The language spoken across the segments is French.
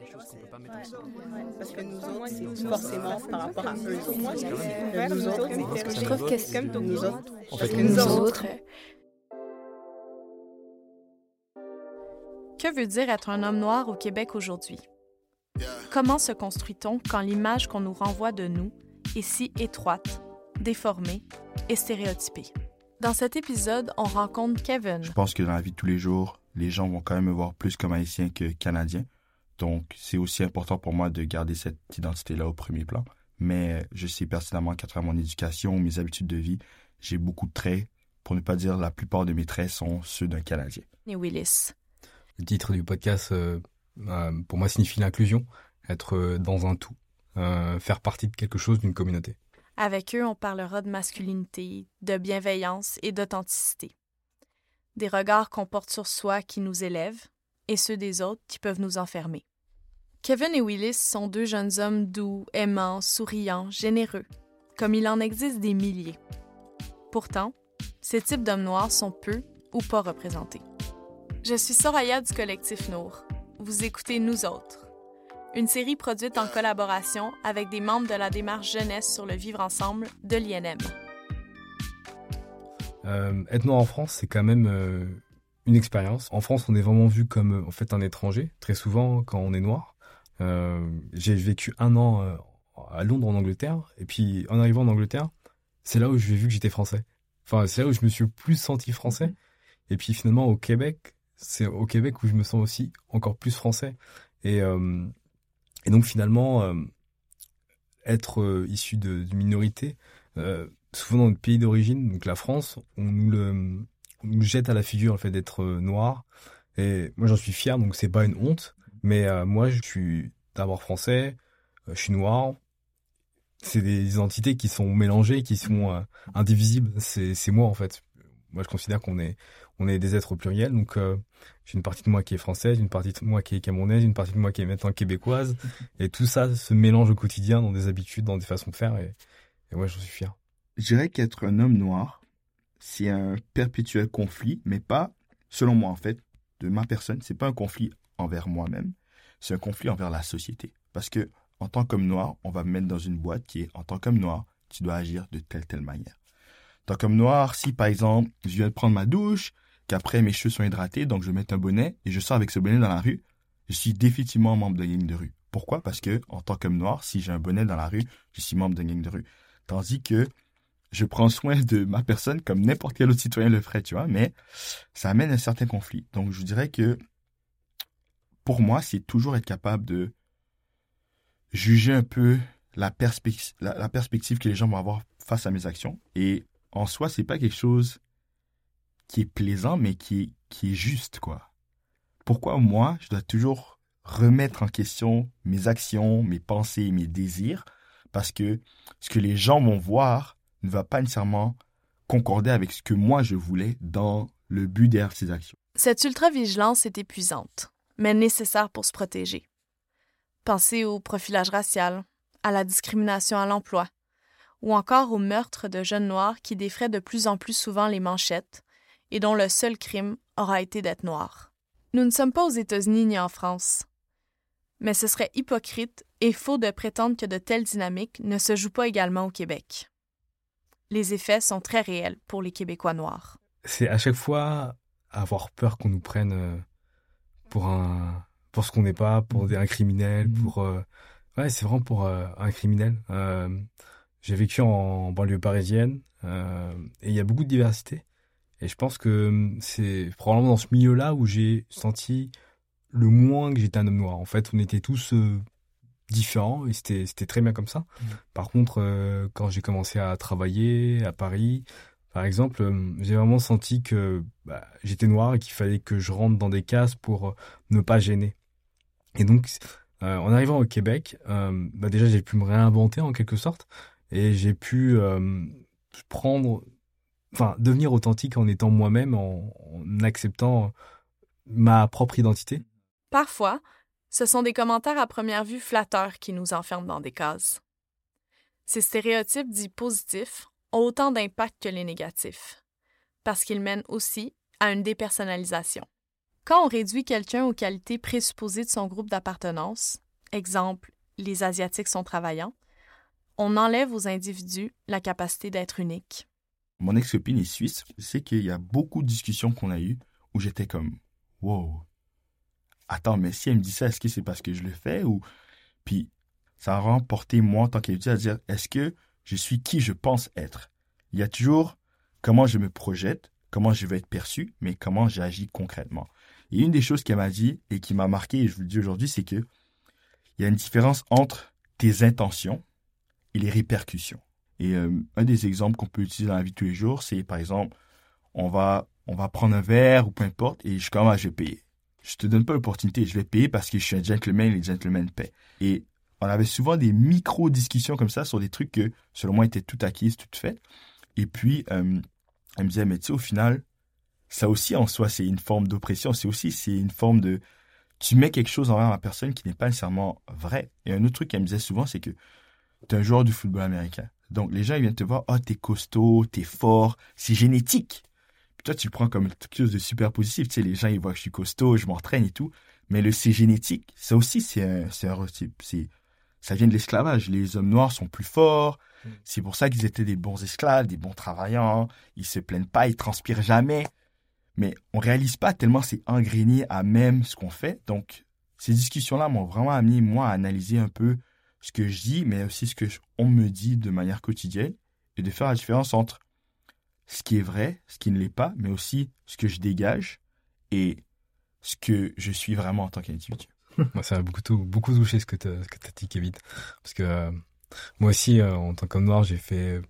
des choses qu'on peut pas mettre ensemble. Parce que nous autres, c'est forcément par rapport à eux nous autres, je trouve que c'est comme nous autres. Parce que nous autres. Que veut dire être un homme noir au Québec aujourd'hui? Comment se construit-on quand l'image qu'on nous renvoie de nous est si étroite, déformée et stéréotypée? Dans cet épisode, on rencontre Kevin, Je pense que dans la vie de tous les jours, les gens vont quand même me voir plus comme haïtien que canadien. Donc, c'est aussi important pour moi de garder cette identité-là au premier plan. Mais je sais pertinemment qu'à travers mon éducation, mes habitudes de vie, j'ai beaucoup de traits. Pour ne pas dire la plupart de mes traits sont ceux d'un Canadien. et Willis. Le titre du podcast, euh, euh, pour moi, signifie l'inclusion, être euh, dans un tout, euh, faire partie de quelque chose, d'une communauté. Avec eux, on parlera de masculinité, de bienveillance et d'authenticité. Des regards qu'on porte sur soi qui nous élèvent et ceux des autres qui peuvent nous enfermer. Kevin et Willis sont deux jeunes hommes doux, aimants, souriants, généreux, comme il en existe des milliers. Pourtant, ces types d'hommes noirs sont peu ou pas représentés. Je suis Soraya du collectif Nour. Vous écoutez Nous autres, une série produite en collaboration avec des membres de la démarche jeunesse sur le vivre ensemble de l'INM. Euh, être noir en France, c'est quand même euh, une expérience. En France, on est vraiment vu comme euh, en fait un étranger, très souvent quand on est noir. Euh, j'ai vécu un an euh, à Londres, en Angleterre, et puis en arrivant en Angleterre, c'est là où j'ai vu que j'étais français. Enfin, c'est là où je me suis plus senti français. Et puis finalement, au Québec, c'est au Québec où je me sens aussi encore plus français. Et, euh, et donc finalement, euh, être euh, issu de- d'une minorité, souvent dans notre pays d'origine, donc la France, on nous le, on nous jette à la figure le fait d'être noir. Et moi, j'en suis fier, donc c'est pas une honte. Mais euh, moi, je suis d'abord français, je suis noir. C'est des identités qui sont mélangées, qui sont euh, indivisibles. C'est moi en fait. Moi, je considère qu'on est on est des êtres pluriels. Donc, euh, j'ai une partie de moi qui est française, une partie de moi qui est camerounaise, une partie de moi qui est maintenant québécoise. Et tout ça se mélange au quotidien dans des habitudes, dans des façons de faire. Et, et moi, j'en suis fier. Je dirais qu'être un homme noir, c'est un perpétuel conflit, mais pas, selon moi en fait, de ma personne, c'est pas un conflit envers moi-même, c'est un conflit envers la société. Parce que, en tant qu'homme noir, on va me mettre dans une boîte qui est, en tant qu'homme noir, tu dois agir de telle, telle manière. En tant qu'homme noir, si par exemple, je viens de prendre ma douche, qu'après mes cheveux sont hydratés, donc je mettre un bonnet et je sors avec ce bonnet dans la rue, je suis définitivement membre de gang de rue. Pourquoi? Parce que, en tant qu'homme noir, si j'ai un bonnet dans la rue, je suis membre de gang de rue. Tandis que je prends soin de ma personne comme n'importe quel autre citoyen le ferait, tu vois, mais ça amène un certain conflit. Donc, je dirais que pour moi, c'est toujours être capable de juger un peu la, la perspective que les gens vont avoir face à mes actions. Et en soi, c'est pas quelque chose qui est plaisant, mais qui est, qui est juste, quoi. Pourquoi moi, je dois toujours remettre en question mes actions, mes pensées, mes désirs, parce que ce que les gens vont voir ne va pas nécessairement concorder avec ce que moi je voulais dans le but derrière ces actions. Cette ultra-vigilance est épuisante, mais nécessaire pour se protéger. Pensez au profilage racial, à la discrimination à l'emploi, ou encore au meurtre de jeunes noirs qui défraient de plus en plus souvent les manchettes et dont le seul crime aura été d'être noir. Nous ne sommes pas aux États-Unis ni en France. Mais ce serait hypocrite et faux de prétendre que de telles dynamiques ne se jouent pas également au Québec. Les effets sont très réels pour les Québécois noirs. C'est à chaque fois avoir peur qu'on nous prenne euh, pour un pour ce qu'on n'est pas, pour des, un criminel, Mhm. pour euh, ouais, c'est vraiment pour euh, un criminel. Euh, j'ai vécu en banlieue parisienne et il y a beaucoup de diversité. Et je pense que hum, c'est probablement dans ce milieu-là où j'ai senti le moins que j'étais un homme noir. En fait, on était tous différents et c'était c'était très bien comme ça. Par contre, quand j'ai commencé à travailler à Paris, par exemple, euh, j'ai vraiment senti que bah, j'étais noir et qu'il fallait que je rentre dans des cases pour euh, ne pas gêner. Et donc, euh, en arrivant au Québec, bah, déjà j'ai pu me réinventer en quelque sorte et j'ai pu prendre, enfin, devenir authentique en étant moi-même, en acceptant ma propre identité. Parfois, ce sont des commentaires à première vue flatteurs qui nous enferment dans des cases. Ces stéréotypes dits positifs autant d'impact que les négatifs, parce qu'ils mènent aussi à une dépersonnalisation. Quand on réduit quelqu'un aux qualités présupposées de son groupe d'appartenance, exemple, les Asiatiques sont travaillants, on enlève aux individus la capacité d'être uniques. Mon ex-copine est suisse. Je sais qu'il y a beaucoup de discussions qu'on a eues où j'étais comme, wow, attends, mais si elle me dit ça, est-ce que c'est parce que je le fais ou. Puis ça a remporté moi en tant qu'étudiant à dire, est-ce que je suis qui je pense être Il y a toujours comment je me projette, comment je vais être perçu, mais comment j'agis concrètement. Et une des choses qu'elle m'a dit et qui m'a marqué, et je vous le dis aujourd'hui, c'est que il y a une différence entre tes intentions et les répercussions. Et euh, un des exemples qu'on peut utiliser dans la vie de tous les jours, c'est par exemple, on va, on va prendre un verre ou peu importe, et je commence, je vais payer. Je te donne pas l'opportunité, je vais payer parce que je suis un gentleman, les gentlemen paient. Et on avait souvent des micro-discussions comme ça sur des trucs que, selon moi, étaient tout acquises, tout fait. Et puis, euh, elle me disait, mais tu sais, au final, ça aussi en soi, c'est une forme d'oppression. C'est aussi, c'est une forme de, tu mets quelque chose envers la personne qui n'est pas nécessairement vrai. Et un autre truc qu'elle me disait souvent, c'est que tu es un joueur du football américain. Donc, les gens, ils viennent te voir, oh, t'es costaud, t'es fort, c'est génétique. Puis toi, tu le prends comme quelque chose de super positif. Tu sais, les gens, ils voient que je suis costaud, je m'entraîne et tout. Mais le c'est génétique, ça aussi, c'est un, c'est, ça vient de l'esclavage. Les hommes noirs sont plus forts. Mm. C'est pour ça qu'ils étaient des bons esclaves, des bons travailleurs. Ils se plaignent pas, ils transpirent jamais. Mais on réalise pas tellement c'est ingréné à même ce qu'on fait. Donc, ces discussions-là m'ont vraiment amené, moi, à analyser un peu ce que je dis, mais aussi ce que on me dit de manière quotidienne et de faire la différence entre ce qui est vrai, ce qui ne l'est pas, mais aussi ce que je dégage et ce que je suis vraiment en tant qu'individu. Moi, ça m'a beaucoup, beaucoup touché ce que tu as, dit, Kevin. Parce que euh, moi aussi, euh, en tant qu'homme noir, j'ai fait.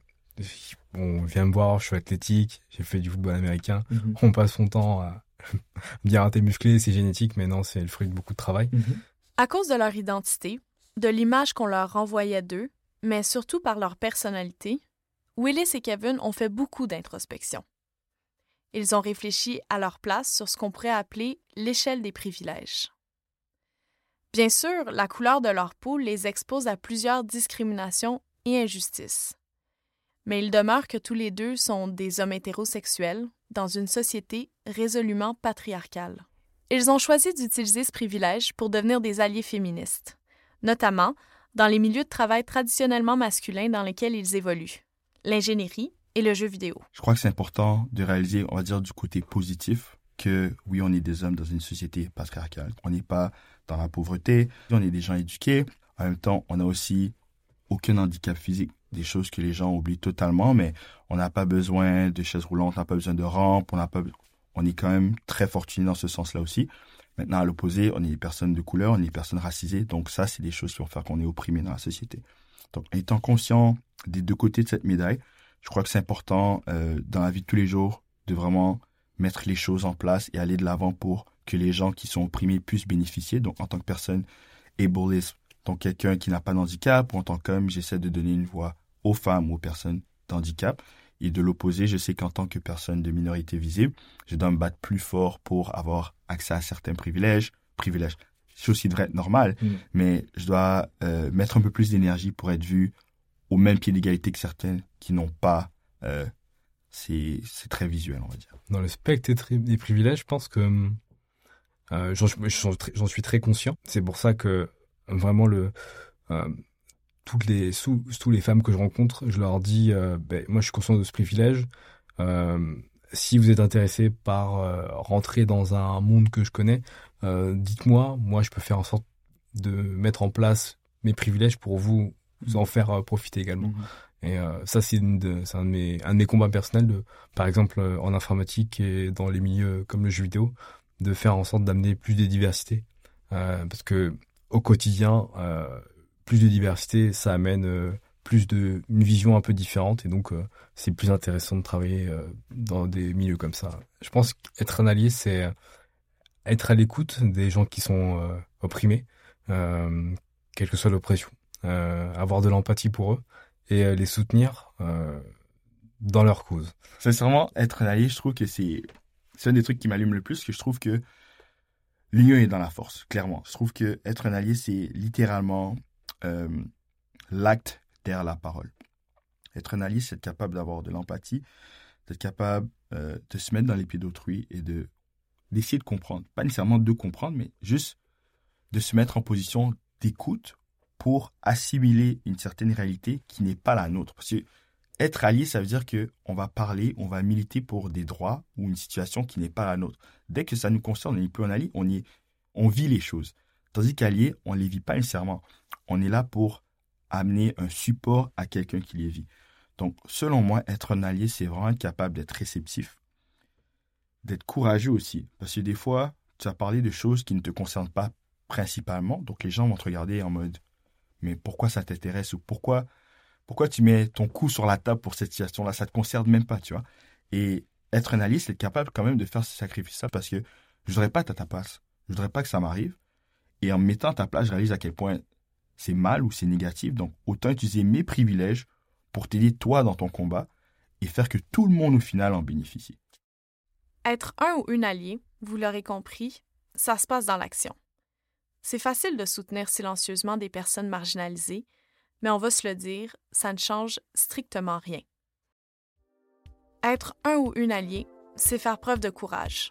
On vient me voir, je suis athlétique, j'ai fait du football américain. Mhm. On passe son temps à bien rater musclé, c'est génétique, mais non, c'est le fruit de beaucoup de travail. Mhm. À cause de leur identité, de l'image qu'on leur renvoyait d'eux, mais surtout par leur personnalité, Willis et Kevin ont fait beaucoup d'introspection. Ils ont réfléchi à leur place sur ce qu'on pourrait appeler l'échelle des privilèges. Bien sûr, la couleur de leur peau les expose à plusieurs discriminations et injustices. Mais il demeure que tous les deux sont des hommes hétérosexuels dans une société résolument patriarcale. Ils ont choisi d'utiliser ce privilège pour devenir des alliés féministes, notamment dans les milieux de travail traditionnellement masculins dans lesquels ils évoluent, l'ingénierie et le jeu vidéo. Je crois que c'est important de réaliser, on va dire, du côté positif, que oui, on est des hommes dans une société patriarcale. On n'est pas dans la pauvreté, on est des gens éduqués. En même temps, on n'a aussi aucun handicap physique, des choses que les gens oublient totalement, mais on n'a pas besoin de chaises roulantes, on n'a pas besoin de rampes, on n'a pas, on est quand même très fortuné dans ce sens-là aussi. Maintenant, à l'opposé, on est des personnes de couleur, on est des personnes racisées, donc ça, c'est des choses qui vont faire qu'on est opprimé dans la société. Donc, étant conscient des deux côtés de cette médaille, je crois que c'est important euh, dans la vie de tous les jours de vraiment mettre les choses en place et aller de l'avant pour que les gens qui sont opprimés puissent bénéficier. Donc, en tant que personne ableist, donc quelqu'un qui n'a pas d'handicap, ou en tant qu'homme, j'essaie de donner une voix aux femmes ou aux personnes d'handicap. Et de l'opposé, je sais qu'en tant que personne de minorité visible, je dois me battre plus fort pour avoir accès à certains privilèges. Privilèges, c'est aussi devrait être normal, mm. mais je dois euh, mettre un peu plus d'énergie pour être vu au même pied d'égalité que certains qui n'ont pas. Euh, c'est très visuel, on va dire. Dans le spectre des privilèges, je pense que hum, euh, j'en suis très conscient. C'est pour ça que vraiment le euh, toutes les sous, tous les femmes que je rencontre, je leur dis euh, ben, moi je suis conscient de ce privilège. si vous êtes intéressé par rentrer dans un monde que je connais, dites-moi. Moi, je peux faire en sorte de mettre en place mes privilèges pour vous, vous en faire profiter également. Mmh et ça, c'est un, de mes, un de mes combats personnels, de, par exemple en informatique et dans les milieux comme le jeu vidéo, de faire en sorte d'amener plus de diversité. Euh, parce que au quotidien, euh, plus de diversité, ça amène euh, plus de une vision un peu différente et donc c'est plus intéressant de travailler dans des milieux comme ça. Je pense qu'être un allié, c'est être à l'écoute des gens qui sont opprimés, quelle que soit l'oppression, avoir de l'empathie pour eux et les soutenir dans leur cause. Sincèrement, être un allié, je trouve que c'est c'est un des trucs qui m'allume le plus, que je trouve que l'union est dans la force, clairement. Je trouve que être un allié, c'est littéralement euh, l'acte derrière la parole. Être un allié, c'est être capable d'avoir de l'empathie, d'être capable euh, de se mettre dans les pieds d'autrui et de d'essayer de comprendre. Pas nécessairement de comprendre, mais juste de se mettre en position d'écoute pour assimiler une certaine réalité qui n'est pas la nôtre. Parce que être allié, ça veut dire que on va parler, on va militer pour des droits ou une situation qui n'est pas la nôtre. Dès que ça nous concerne, on n'est plus en allié, on, y on vit les choses. Tandis qu'allié, on ne les vit pas nécessairement. On est là pour amener un support à quelqu'un qui les vit. Donc, selon moi, être un allié, c'est vraiment être capable d'être réceptif, d'être courageux aussi. Parce que des fois, tu as parlé de choses qui ne te concernent pas principalement. Donc, les gens vont te regarder en mode, mais pourquoi ça t'intéresse ou pourquoi, pourquoi tu mets ton cou sur la table pour cette situation-là? Ça te concerne même pas, tu vois. Et être un allié, c'est être capable quand même de faire ce sacrifice-là parce que je voudrais pas être à ta place. Je voudrais pas que ça m'arrive. Et en mettant à ta place, je réalise à quel point c'est mal ou c'est négatif. Donc, autant utiliser mes privilèges pour t'aider toi dans ton combat et faire que tout le monde au final en bénéficie. Être un ou une allié, vous l'aurez compris, ça se passe dans l'action. C'est facile de soutenir silencieusement des personnes marginalisées, mais on va se le dire, ça ne change strictement rien. Être un ou une allié, c'est faire preuve de courage,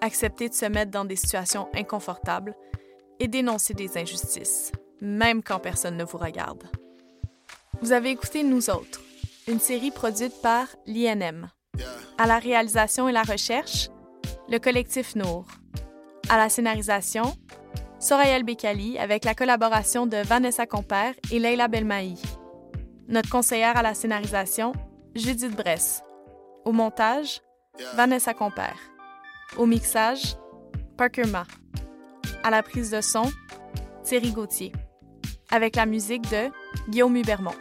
accepter de se mettre dans des situations inconfortables et dénoncer des injustices, même quand personne ne vous regarde. Vous avez écouté Nous autres, une série produite par l'INM. À la réalisation et la recherche, le collectif Nour. À la scénarisation, Soraya Bekali avec la collaboration de Vanessa Compère et Leila Belmaï. Notre conseillère à la scénarisation, Judith Bress. Au montage, Vanessa Compère. Au mixage, Parker Ma. À la prise de son, Thierry Gauthier. Avec la musique de Guillaume Hubermont.